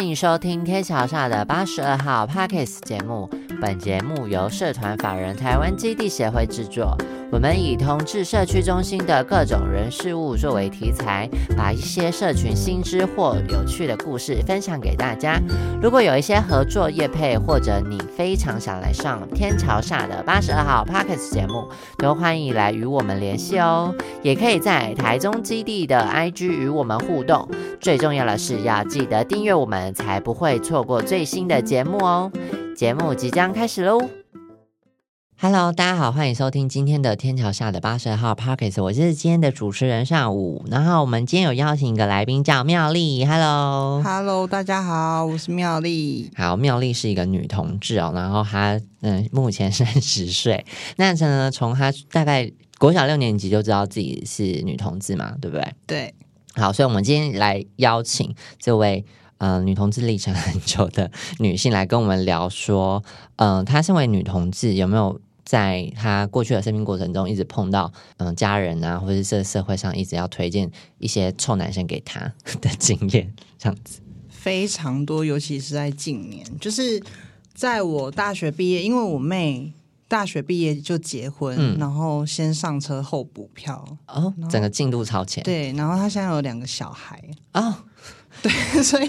欢迎收听天桥下的八十二号 Parkes 节目。本节目由社团法人台湾基地协会制作。我们以同志社区中心的各种人事物作为题材，把一些社群新知或有趣的故事分享给大家。如果有一些合作业配，或者你非常想来上天桥下的八十二号 Parkes 节目，都欢迎来与我们联系哦。也可以在台中基地的 IG 与我们互动。最重要的是要记得订阅我们，才不会错过最新的节目哦。节目即将开始喽！Hello，大家好，欢迎收听今天的天桥下的八十二号 Parkes，我是今天的主持人上午。然后我们今天有邀请一个来宾叫妙丽，Hello，Hello，大家好，我是妙丽。好，妙丽是一个女同志哦，然后她嗯目前三十岁，那呢从她大概国小六年级就知道自己是女同志嘛，对不对？对。好，所以我们今天来邀请这位。呃，女同志历程很久的女性来跟我们聊说，嗯，她身为女同志，有没有在他过去的生命过程中一直碰到嗯家人啊，或者是这社会上一直要推荐一些臭男生给他的经验？这样子非常多，尤其是在近年，就是在我大学毕业，因为我妹大学毕业就结婚，然后先上车后补票，哦，整个进度超前。对，然后她现在有两个小孩啊。对，所以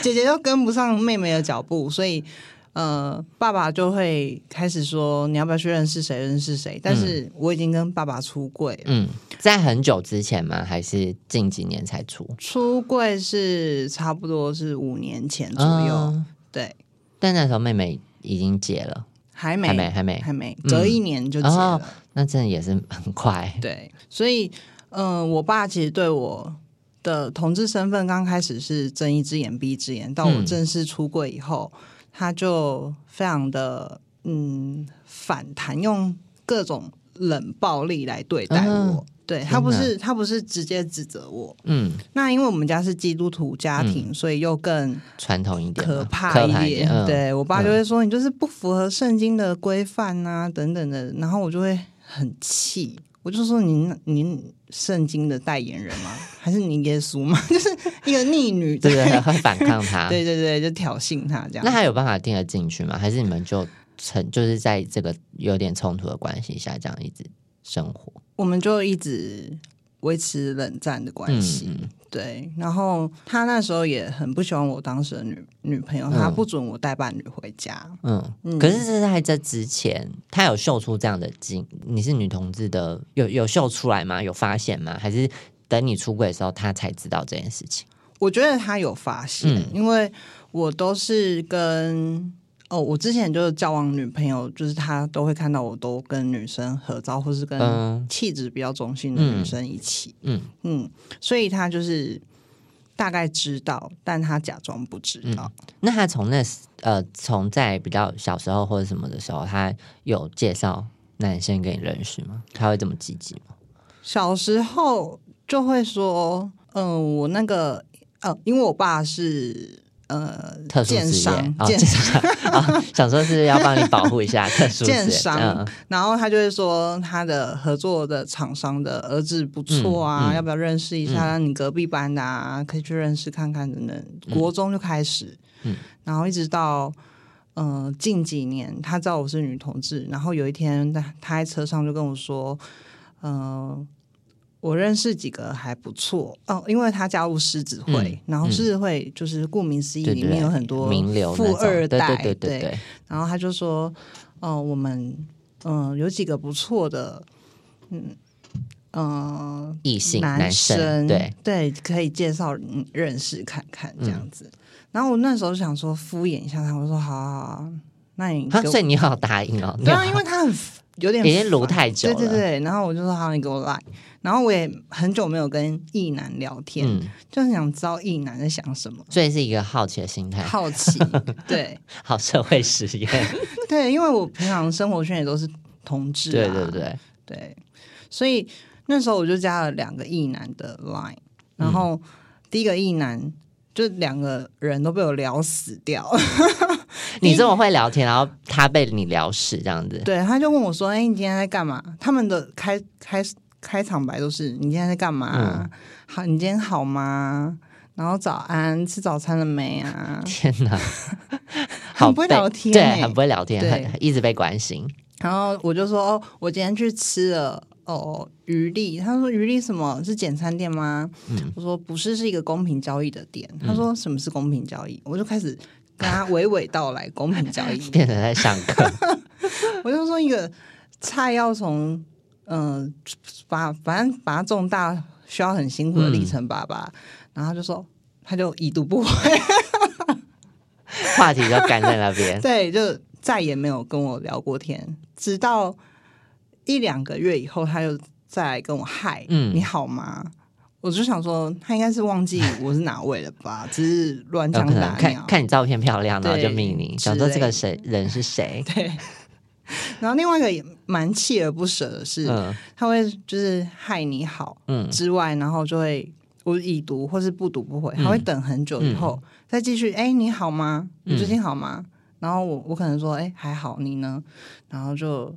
姐姐又跟不上妹妹的脚步，所以呃，爸爸就会开始说你要不要去认识谁，认识谁？但是我已经跟爸爸出柜，嗯，在很久之前吗？还是近几年才出？出柜是差不多是五年前左右，对。但那时候妹妹已经结了，还没，还没，还没，还没，隔一年就结了，那真的也是很快。对，所以嗯，我爸其实对我。的同志身份刚开始是睁一只眼闭一只眼，到我正式出柜以后，他就非常的嗯反弹，用各种冷暴力来对待我。对他不是他不是直接指责我，嗯，那因为我们家是基督徒家庭，所以又更传统一点，可怕一点。对我爸就会说你就是不符合圣经的规范啊等等的，然后我就会很气。我就说您您圣经的代言人吗？还是您耶稣吗？就是一个逆女，对对，会反抗他，对对对，就挑衅他这样。那他有办法听得进去吗？还是你们就成就是在这个有点冲突的关系下，这样一直生活？我们就一直维持冷战的关系。对，然后他那时候也很不喜欢我当时的女女朋友，他不准我带伴侣回家。嗯，可是是在这之前，他有秀出这样的经，你是女同志的，有有秀出来吗？有发现吗？还是等你出轨的时候，他才知道这件事情？我觉得他有发现，因为我都是跟。哦，我之前就是交往女朋友，就是她都会看到我都跟女生合照，或是跟气质比较中性的女生一起。嗯嗯，所以他就是大概知道，但他假装不知道。那他从那呃，从在比较小时候或者什么的时候，他有介绍男生给你认识吗？他会这么积极吗？小时候就会说，嗯，我那个，呃，因为我爸是。呃，特殊职业，建商 啊，想说是要帮你保护一下特殊建商，然后他就会说他的合作的厂商的儿子不错啊，要不要认识一下？你隔壁班的啊，可以去认识看看等等。国中就开始，嗯，然后一直到呃近几年，他知道我是女同志，然后有一天他他在车上就跟我说，嗯。我认识几个还不错哦，因为他加入狮子会，然后狮子会就是顾名思义，里面有很多名流富二代，对对对。然后他就说：“哦，我们嗯有几个不错的，嗯嗯异性男生，对对，可以介绍认识看看这样子。”然后我那时候想说敷衍一下他，我说：“好好好，那你所以你好答应哦。”对啊，因为他很有点已经撸太久了，对对对。然后我就说：“好，你给我来。”然后我也很久没有跟异男聊天，就很想知道异男在想什么，所以是一个好奇的心态，好奇，对，好社会实验，对，因为我平常生活圈也都是同志，对对对。对，所以那时候我就加了两个异男的 line，然后第一个异男就两个人都被我聊死掉，你这么会聊天，然后他被你聊死这样子，对，他就问我说：“哎，你今天在干嘛？”他们的开开始。开场白都是你今天在干嘛？好，你今天好吗？然后早安，吃早餐了没啊？天哪，很不会聊天对，欸很不会聊天，一直被关心。然后我就说，哦，我今天去吃了哦鱼力。他说鱼力什么是简餐店吗？嗯我说不是，是一个公平交易的店。他说什么是公平交易？我就开始跟他娓娓道来公平交易。变成在上课，我就说一个菜要从嗯、呃把反正把它种大需要很辛苦的历程吧吧。然后他就说他就已读不回，话题就干在那边。对，就再也没有跟我聊过天，直到一两个月以后，他就再来跟我嗨，嗯你好吗？我就想说，他应该是忘记我是哪位了吧，只是乱有可能枪打鸟。看看你照片漂亮，然后就对命你，想说这个类谁人是谁？对，然后另外一个也蛮锲而不舍的是，嗯他会就是害你好嗯之外，然后就会我已读或是不读不回，嗯他会等很久以后、再继续。哎、你好吗？你最近好吗？然后我我可能说，哎、还好，你呢？然后就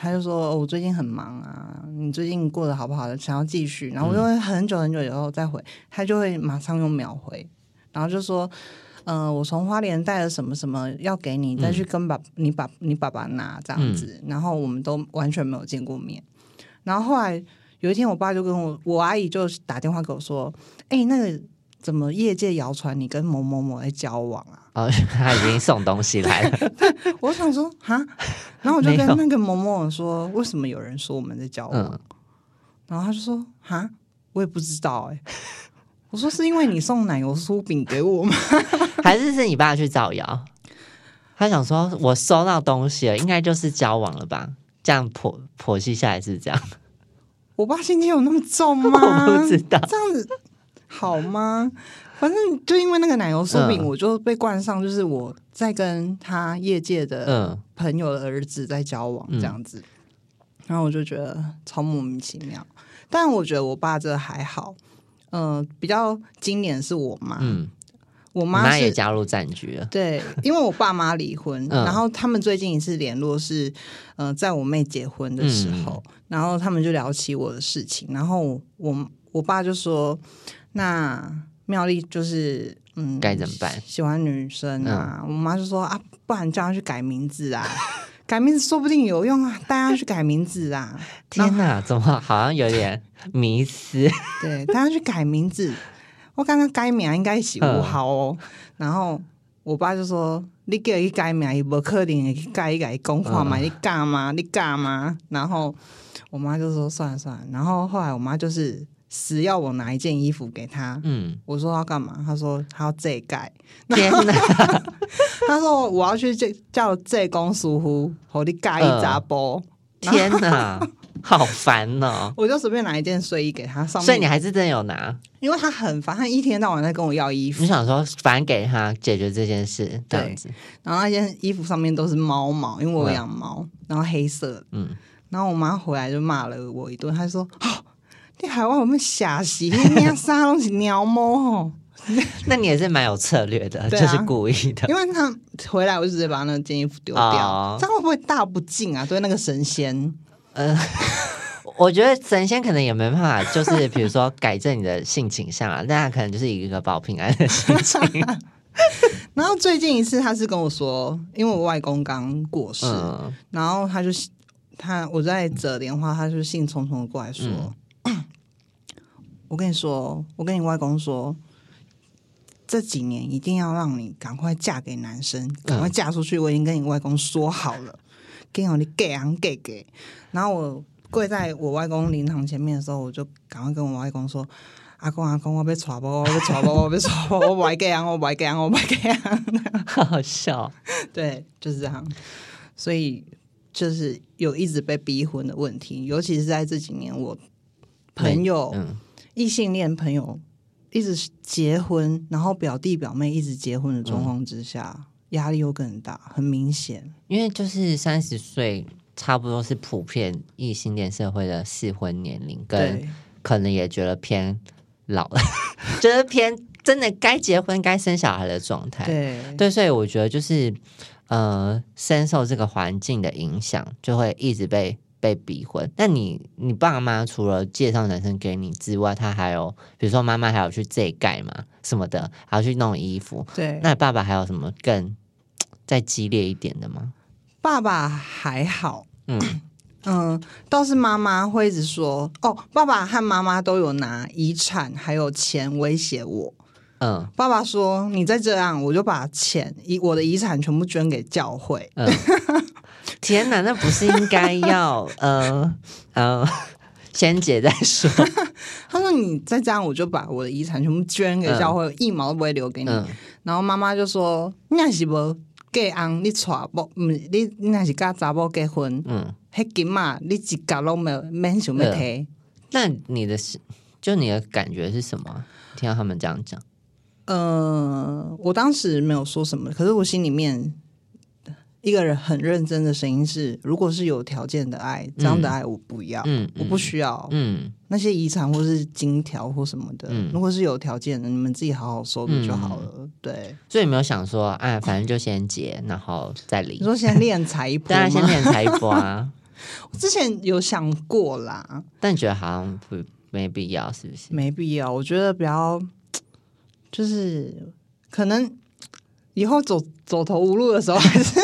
他就说、哦我最近很忙啊，你最近过得好不好？想要继续，然后我就会很久很久以后再回，他就会马上用秒回，然后就说。嗯、我从花莲带了什么什么要给你，再去跟爸、你爸你爸爸拿这样子，然后我们都完全没有见过面。然后后来有一天，我爸就跟我我阿姨就打电话给我说：“哎、那个怎么业界谣传你跟某某某在交往啊哦，他已经送东西来了。”我想说哈，然后我就跟那个某某某说：“为什么有人说我们在交往？”嗯，然后他就说：“哈，我也不知道哎、我说：“是因为你送奶油酥饼给我吗 还是是你爸去造谣？他想说，我收到东西了，应该就是交往了吧？这样剖剖析下来是这样，？”我爸心情有那么重吗？我不知道。这样子好吗？反正就因为那个奶油酥饼，嗯。我就被冠上就是我在跟他业界的嗯。朋友的儿子在交往这样子，然后我就觉得超莫名其妙。但我觉得我爸这还好，嗯、比较经典是我妈，嗯，我我妈也加入战局了。对，因为我爸妈离婚，嗯。然后他们最近一次联络是，呃，在我妹结婚的时候，嗯。然后他们就聊起我的事情，然后我我爸就说，那妙丽就是嗯该怎么办？喜欢女生啊，我妈就说啊，不然叫她去改名字啊，改名字说不定有用啊，带她去改名字啊，天哪，怎么好像有点迷失？对，带她去改名字，我刚刚改名应该是不好哦。然后我爸就说：“你叫伊改名，伊无可能会去改一改讲话嘛，你干嘛？你干嘛？”然后我妈就说：“算了算了。”然后后来我妈就是死要我拿一件衣服给他。嗯，我说要干嘛？他说他要这盖。天哪，他说我要去这叫这公师傅，和你盖一扎波。天哪，好烦哦！我就随便拿一件睡衣给他，上面所以你还是真的有拿？因为他很烦，他一天到晚在跟我要衣服你。想说，反正给他解决这件事，这样子，然后那件衣服上面都是猫毛，因为我有养猫，然后黑色。嗯，然后我妈回来就骂了我一顿，她说：“ 哦，你海外有没有瞎洗？你那啥东西鸟猫吼。那你也是蛮有策略的，就是故意”的。因为他回来，我就直接把那件衣服丢掉，哦这样会不会大不敬啊？对那个神仙，我觉得神仙可能也没办法，就是比如说改正你的性倾向啊，但他可能就是一个保平安的心情。然后最近一次，他是跟我说，因为我外公刚过世，嗯然后他就他我在折莲花，他就兴冲冲的过来说：“ 我跟你说，我跟你外公说，这几年一定要让你赶快嫁给男生，赶快嫁出去。我已经跟你外公说好了，跟你讲你给啊给给。”然后我跪在我外公灵堂前面的时候，我就赶快跟我外公说。阿公阿公，我被抓包，我被抓包，我被抓包，我不爱给啊，我不爱给啊，我不爱给啊。好好笑。对，就是这样。所以就是有一直被逼婚的问题，尤其是在这几年，我朋友、嗯，异性恋朋友一直结婚，然后表弟表妹一直结婚的状况之下，压、力又更大，很明显。因为就是三十岁，差不多是普遍异性恋社会的适婚年龄，跟可能也觉得偏老了，觉 得偏真的该结婚、该生小孩的状态。对对，所以我觉得就是呃，深受这个环境的影响，就会一直被被逼婚。那你你爸妈除了介绍男生给你之外，他还有比如说妈妈还有去这盖嘛什么的，还要去弄衣服。对，那爸爸还有什么更 再激烈一点的吗？爸爸还好，嗯 嗯，倒是妈妈会一直说哦，爸爸和妈妈都有拿遗产还有钱威胁我。嗯，爸爸说你再这样，我就把钱遗我的遗产全部捐给教会。嗯，天哪，那不是应该要呃 呃先结再说？他说你再这样，我就把我的遗产全部捐给教会，一毛都不会留给你。然后妈妈就说那是不给安你娶不？嗯，你你那是跟查某结婚？嗯，迄金嘛，你一角都没有免想要提。那你的是就你的感觉是什么？听到他们这样讲。呃，我当时没有说什么，可是我心里面一个人很认真的声音是：如果是有条件的爱，这样的爱我不要，嗯，我不需要，嗯，那些遗产或是金条或什么的，如果是有条件的，你们自己好好收着就好了。对，所以没有想说，哎，反正就先结，然后再离。你说先练财一波，当然先练财一波啊。我之前有想过啦，但觉得好像不没必要，是不是？没必要，我觉得比较。就是可能以后走走投无路的时候，还是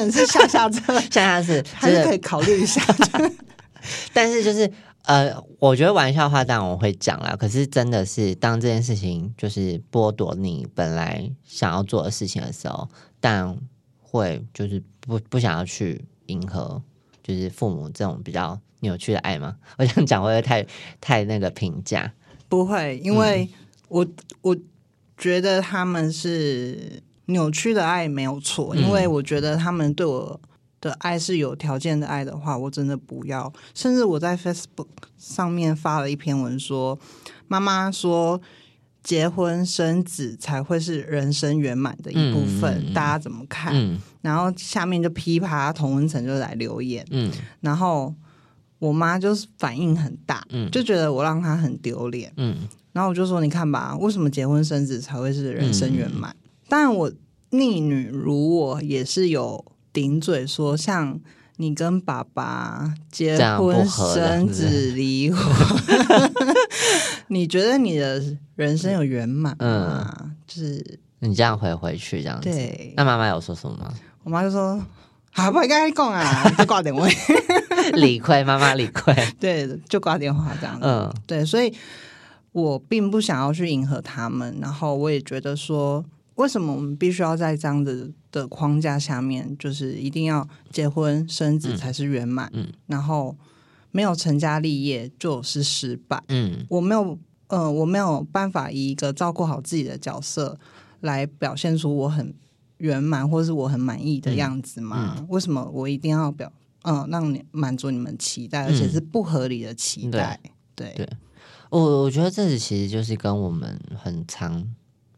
能是下下策，下下策还是可以考虑一下。但是就是呃，我觉得玩笑话当然我会讲啦，可是真的是当这件事情就是剥夺你本来想要做的事情的时候，但会就是不不想要去迎合，就是父母这种比较扭曲的爱吗？我想讲会不会太太那个评价？不会，因为。我我觉得他们是扭曲的爱没有错，因为我觉得他们对我的爱是有条件的爱的话，我真的不要。甚至我在 Facebook 上面发了一篇文说，妈妈说结婚生子才会是人生圆满的一部分，大家怎么看？然后下面就噼啪童文层就来留言，嗯，然后我妈就是反应很大，嗯，就觉得我让她很丢脸，嗯。然后我就说：“你看吧，为什么结婚生子才会是人生圆满？当然，我逆女如我也是有顶嘴说，像你跟爸爸结婚生子离婚，你觉得你的人生有圆满吗？就是你这样回回去这样子。那妈妈有说什么吗？我妈就说：‘好，不该讲啊，就挂电话。’理亏，妈妈理亏。对，就挂电话这样子。嗯，对，所以。”我并不想要去迎合他们，然后我也觉得说，为什么我们必须要在这样子的框架下面，就是一定要结婚生子才是圆满，嗯，然后没有成家立业就是失败，嗯，我没有，呃，我没有办法以一个照顾好自己的角色来表现出我很圆满或是我很满意的样子吗？为什么我一定要表，嗯，让你满足你们期待，而且是不合理的期待，对。对。我我觉得这其实就是跟我们很常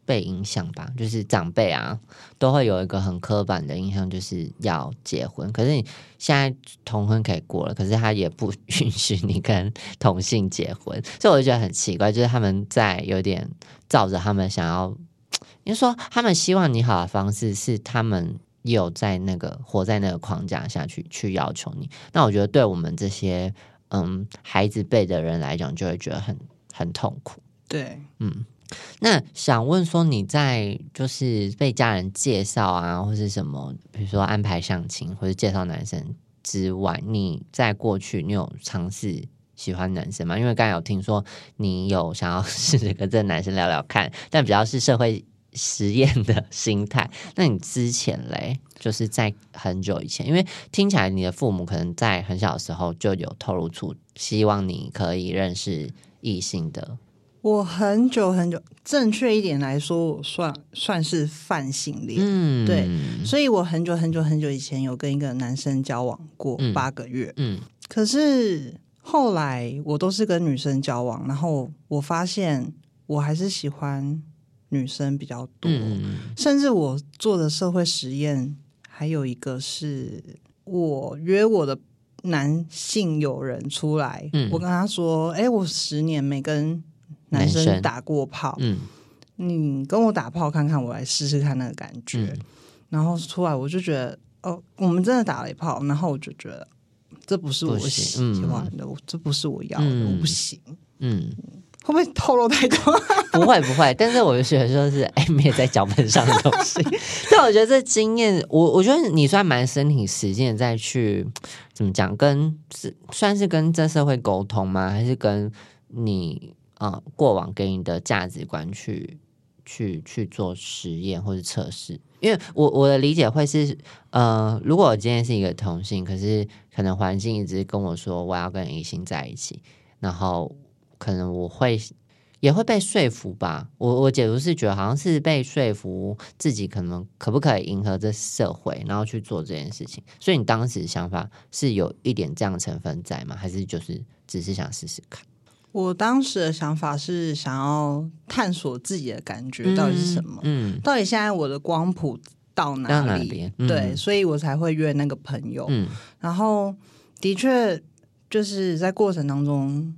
被影响吧，就是长辈啊都会有一个很刻板的印象，就是要结婚。可是你现在同婚可以过了，可是他也不 允许你跟同性结婚，所以我就觉得很奇怪，就是他们在有点照着他们想要，你说他们希望你好的方式是他们有在那个活在那个框架下去去要求你。那我觉得对我们这些。嗯，孩子辈的人来讲，就会觉得很很痛苦。对，嗯，那想问说，你在就是被家人介绍啊，或是什么，比如说安排相亲或者介绍男生之外，你在过去你有尝试喜欢男生吗？因为刚才有听说你有想要 试着跟这个男生聊聊看，但比较是社会。实验的 心态，那你之前嘞，就是在很久以前，因为听起来你的父母可能在很小的时候就有透露出希望你可以认识异性的。我很久很久，正确一点来说，我算算是泛性恋。嗯，对，所以我很久很久很久以前有跟一个男生交往过八个月。嗯，可是后来我都是跟女生交往，然后我发现我还是喜欢。女生比较多，甚至我做的社会实验还有一个是，我约我的男性友人出来，我跟他说：“哎，我十年没跟男生打过炮，嗯，你跟我打炮看看，我来试试看那个感觉。”然后出来我就觉得，哦，我们真的打了一炮，然后我就觉得这不是我喜欢的，我这不是我要的，嗯我不行。嗯，会不会透露太多？不会不会，但是我就觉得说是哎，没有在脚本上的东西。但我觉得这经验，我我觉得你算蛮身体实践再去怎么讲，跟是算是跟这社会沟通吗？还是跟你呃过往给你的价值观去去去做实验或者测试？因为我我的理解会是，呃，如果我今天是一个同性，可是可能环境一直跟我说我要跟异性在一起，然后可能我会也会被说服吧。我我解读是觉得好像是被说服自己可能可不可以迎合这社会，然后去做这件事情。所以你当时想法是有一点这样成分在吗？还是就是只是想试试看？我当时的想法是想要探索自己的感觉到底是什么，嗯到底现在我的光谱到哪里？对，所以我才会约那个朋友。嗯然后的确就是在过程当中，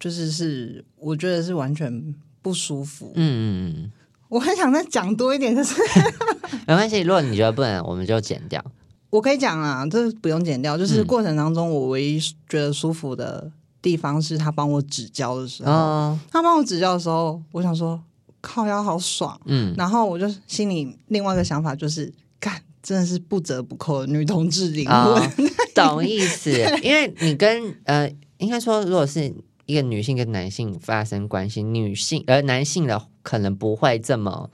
就是是我觉得是完全不舒服。嗯嗯嗯我很想再讲多一点，可是嗯，没关系。如果你觉得不能，我们就剪掉。我可以讲啊，这不用剪掉。就是嗯过程当中，我唯一觉得舒服的地方是他帮我指教的时候。哦，他帮我指教的时候，我想说靠腰好爽。嗯然后我就心里另外一个想法就是，干真的是不折不扣的女同志灵哦魂。，懂意思。因为你跟呃，应该说，如果是一个女性跟男性发生关系，女性而男性的可能不会这么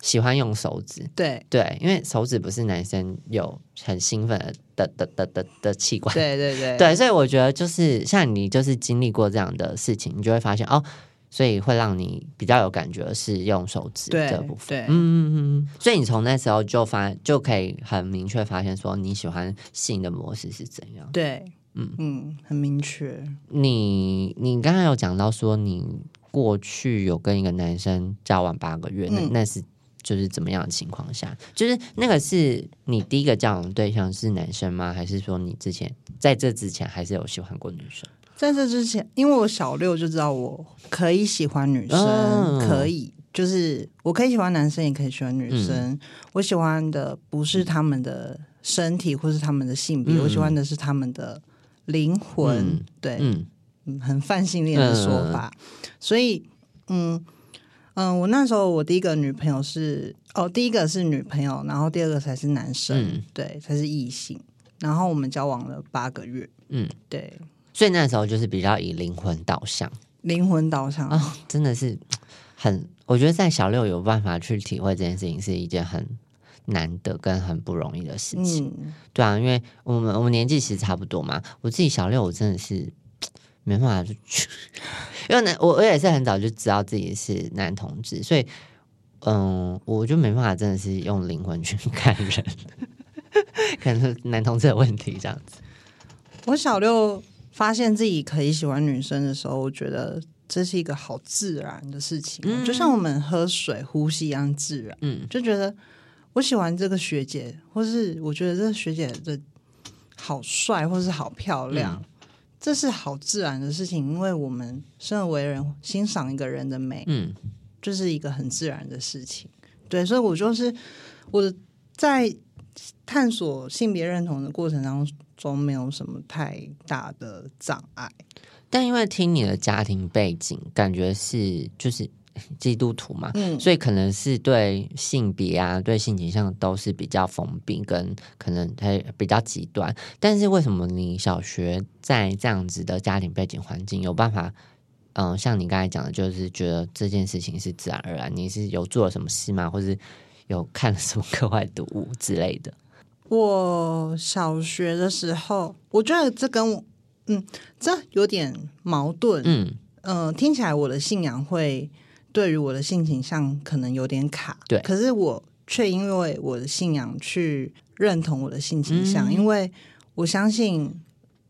喜欢用手指。对对，因为手指不是男生有很兴奋的的的的的的器官。对对对对，所以我觉得就是像你就是经历过这样的事情，你就会发现哦，所以会让你比较有感觉是用手指对这部分。对嗯嗯嗯，所以你从那时候就发就可以很明确发现说你喜欢性的模式是怎样。对，嗯嗯，很明确。你你刚刚有讲到说你过去有跟一个男生交往八个月，那、嗯那是就是怎么样的情况下？就是那个是你第一个交往对象是男生吗？还是说你之前在这之前还是有喜欢过女生？在这之前，因为我小六就知道我可以喜欢女生，哦可以就是我可以喜欢男生，也可以喜欢女生。嗯我喜欢的不是他们的身体或是他们的性别，嗯我喜欢的是他们的灵魂。嗯对，嗯嗯，很泛性恋的说法。所以，嗯嗯，我那时候我第一个女朋友是哦，第一个是女朋友，然后第二个才是男生，嗯对，才是异性。然后我们交往了八个月，嗯，对，所以那时候就是比较以灵魂导向灵魂导向。哦，真的是很，我觉得在小六有办法去体会这件事情是一件很难得跟很不容易的事情。嗯，对啊，因为我们我们年纪其实差不多嘛。我自己小六，我真的是没办法去，因为呢，我我也是很早就知道自己是男同志，所以嗯，我就没办法真的是用灵魂去看人，可能是男同志的问题这样子。我小六发现自己可以喜欢女生的时候，我觉得这是一个好自然的事情哦、就像我们喝水、呼吸一样自然。嗯就觉得我喜欢这个学姐，或是我觉得这个学姐的好帅，或是好漂亮，嗯这是好自然的事情。因为我们生而为人，欣赏一个人的美，嗯就是一个很自然的事情。对，所以我就是我在探索性别认同的过程当中，没有什么太大的障碍。但因为听你的家庭背景，感觉是就是 基督徒嘛，嗯，所以可能是对性别啊、对性倾向都是比较封闭，跟可能他比较极端。但是为什么你小学在这样子的家庭背景环境有办法？嗯、像你刚才讲的，就是觉得这件事情是自然而然。你是有做了什么事吗？或是有看了什么课外读物之类的？我小学的时候，我觉得这跟我，嗯，这有点矛盾。嗯，嗯、听起来我的信仰会对于我的性倾向可能有点卡，对可是我却因为我的信仰去认同我的性倾向，嗯因为我相信，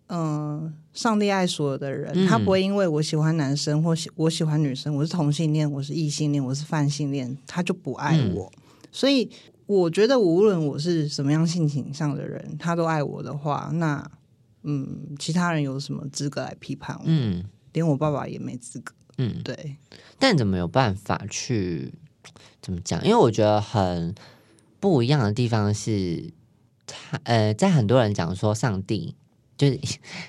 嗯、上帝爱所有的人，嗯他不会因为我喜欢男生或喜我喜欢女生，我是同性恋，我是异性恋，我是泛性恋，他就不爱我。所以我觉得，无论我是什么样性倾向的人，他都爱我的话，那嗯，其他人有什么资格来批判我？嗯连我爸爸也没资格。嗯，对，但怎么有办法去怎么讲？因为我觉得很不一样的地方是，他呃，在很多人讲说上帝就是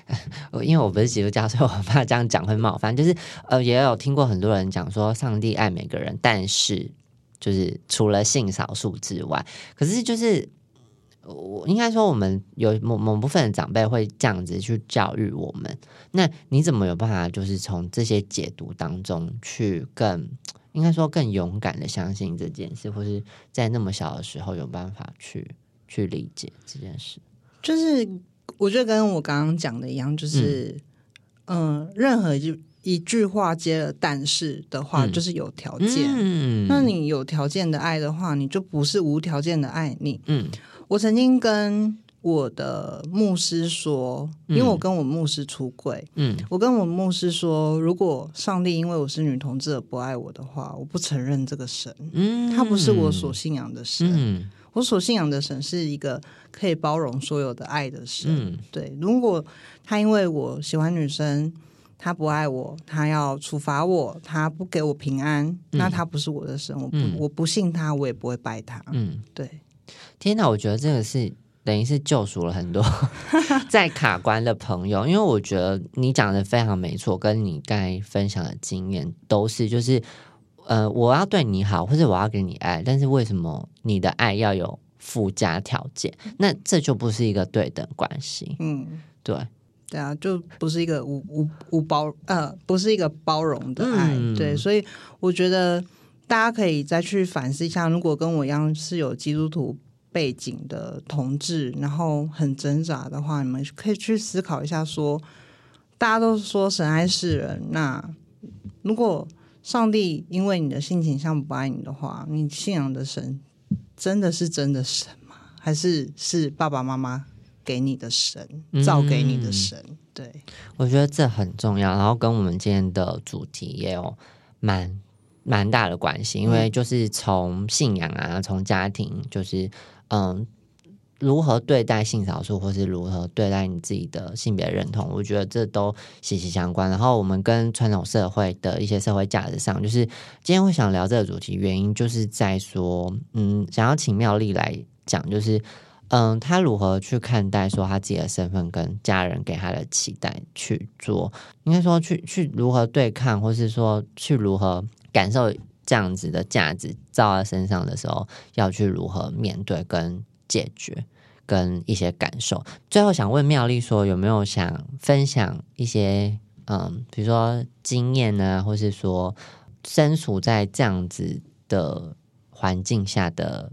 因为我不是基督教，所以我怕这样讲会冒犯。就是呃，也有听过很多人讲说，上帝爱每个人，但是就是除了性少数之外，可是就是我应该说，我们有某某部分的长辈会这样子去教育我们。那你怎么有办法，就是从这些解读当中去更应该说更勇敢的相信这件事，或是在那么小的时候有办法去去理解这件事？就是我觉得跟我刚刚讲的一样，就是嗯，任何一一句话接了但是的话，就是有条件。嗯，那你有条件的爱的话，你就不是无条件的爱你。嗯，我曾经跟我的牧师说，因为我跟我牧师出轨，嗯，我跟我牧师说，如果上帝因为我是女同志而不爱我的话，我不承认这个神，嗯，他不是我所信仰的神。我所信仰的神是一个可以包容所有的爱的神。对，如果他因为我喜欢女生，他不爱我，他要处罚我，他不给我平安，那他不是我的神，我不我不信他，我也不会拜他。嗯，对。天哪，我觉得这个是等于是救赎了很多 在卡关的朋友，因为我觉得你讲的非常没错，跟你刚才分享的经验都是就是。呃，我要对你好，或者我要给你爱，但是为什么你的爱要有附加条件？那这就不是一个对等关系。嗯，对，对啊，就不是一个无无无包呃，不是一个包容的爱。对，所以我觉得大家可以再去反思一下，如果跟我一样是有基督徒背景的同志，然后很挣扎的话，你们可以去思考一下：说大家都说神爱世人，那如果上帝因为你的性倾向不爱你的话，你信仰的神真的是真的神吗？还是是爸爸妈妈给你的神，造给你的神？对，我觉得这很重要，然后跟我们今天的主题也有蛮蛮大的关系，因为就是从信仰啊，从家庭，就是嗯。如何对待性少数，或是如何对待你自己的性别认同，我觉得这都息息相关。然后我们跟传统社会的一些社会价值上，就是今天会想聊这个主题，原因就是在说，嗯，想要请妙丽来讲，就是嗯，他如何去看待说他自己的身份跟家人给他的期待去做，应该说去去如何对抗，或是说去如何感受这样子的价值照在身上的时候，要去如何面对跟。解决跟一些感受，最后想问妙丽说，有没有想分享一些嗯，比如说经验呢，或是说身处在这样子的环境下的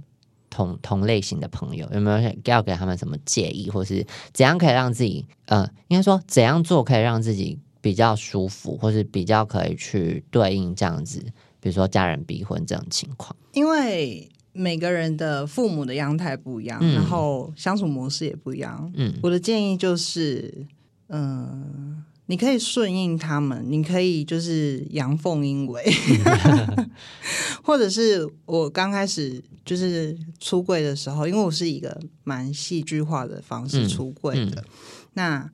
同同类型的朋友，有没有想要给他们什么建议，或是怎样可以让自己呃，应该说怎样做可以让自己比较舒服，或是比较可以去对应这样子，比如说家人逼婚这种情况，因为。每个人的父母的样态不一样，然后相处模式也不一样。嗯，我的建议就是，嗯，你可以顺应他们，你可以就是阳奉阴违，或者是我刚开始就是出柜的时候，因为我是一个蛮戏剧化的方式出柜的。那，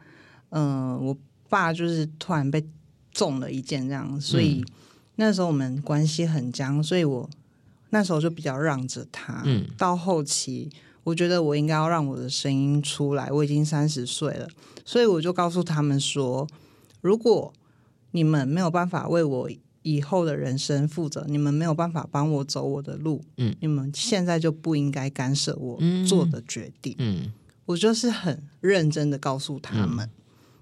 嗯，我爸就是突然被中了一箭，这样，所以那时候我们关系很僵，所以我。那时候就比较让着他，嗯到后期我觉得我应该要让我的声音出来。我已经三十岁了，所以我就告诉他们说：如果你们没有办法为我以后的人生负责，你们没有办法帮我走我的路，嗯，你们现在就不应该干涉我做的决定。嗯，我就是很认真的告诉他们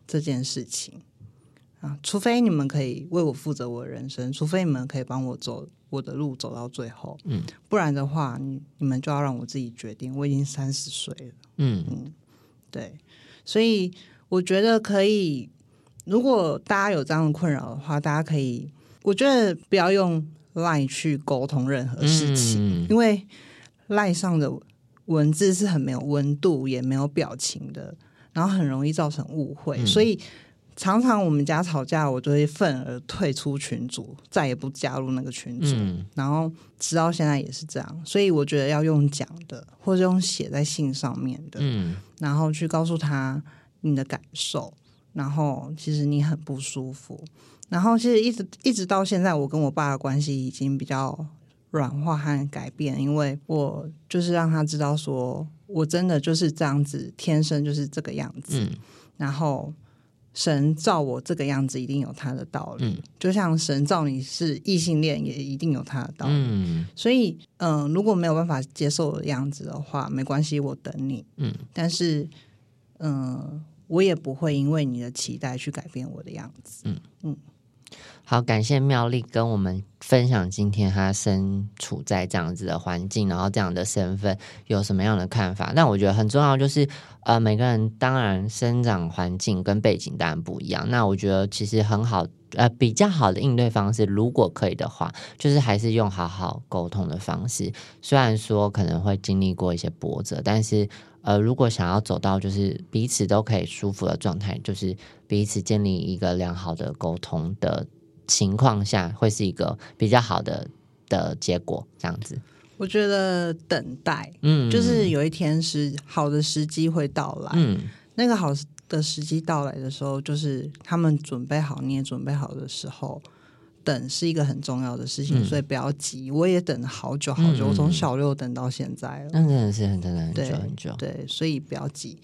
这件事情啊，除非你们可以为我负责我的人生，除非你们可以帮我走。我的路走到最后，嗯，不然的话，你你们就要让我自己决定。我已经三十岁了，嗯嗯，对，所以我觉得可以。如果大家有这样的困扰的话，大家可以，我觉得不要用 Line 去沟通任何事情，因为 Line 上的文字是很没有温度，也没有表情的，然后很容易造成误会，所以。常常我们家吵架，我就会愤而退出群组，再也不加入那个群组。然后直到现在也是这样，所以我觉得要用讲的，或者用写在信上面的，然后去告诉他你的感受。然后其实你很不舒服。然后其实一直一直到现在，我跟我爸的关系已经比较软化和改变，因为我就是让他知道，说我真的就是这样子，天生就是这个样子。然后神造我这个样子，一定有他的道理。嗯就像神造你是异性恋，也一定有他的道理。嗯所以，嗯、如果没有办法接受我的样子的话，没关系，我等你。嗯，但是，嗯、我也不会因为你的期待去改变我的样子。好，感谢妙丽跟我们分享今天她身处在这样子的环境，然后这样的身份有什么样的看法？但我觉得很重要就是，呃，每个人当然生长环境跟背景当然不一样。那我觉得其实很好，呃，比较好的应对方式，如果可以的话，就是还是用好好沟通的方式。虽然说可能会经历过一些波折，但是呃，如果想要走到就是彼此都可以舒服的状态，就是彼此建立一个良好的沟通的情况下，会是一个比较好的的结果。这样子，我觉得等待，嗯，就是有一天是好的时机会到来。嗯那个好的时机到来的时候，就是他们准备好，你也准备好的时候，等是一个很重要的事情，嗯所以不要急。我也等了好久好久，嗯我从小六等到现在了。那真的是很真的很久很久，对，所以不要急。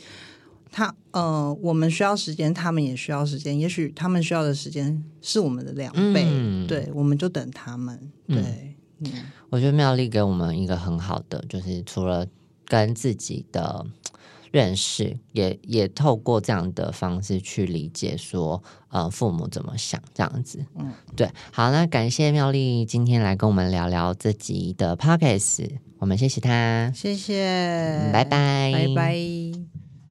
他呃，我们需要时间，他们也需要时间。也许他们需要的时间是我们的两倍，嗯对，我们就等他们。嗯对，嗯我觉得妙丽给我们一个很好的，就是除了跟自己的认识，也也透过这样的方式去理解说，呃，父母怎么想这样子。嗯，对，好，那感谢妙丽今天来跟我们聊聊这集的 podcast，我们谢谢她，谢谢，嗯拜拜，拜拜。